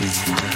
days.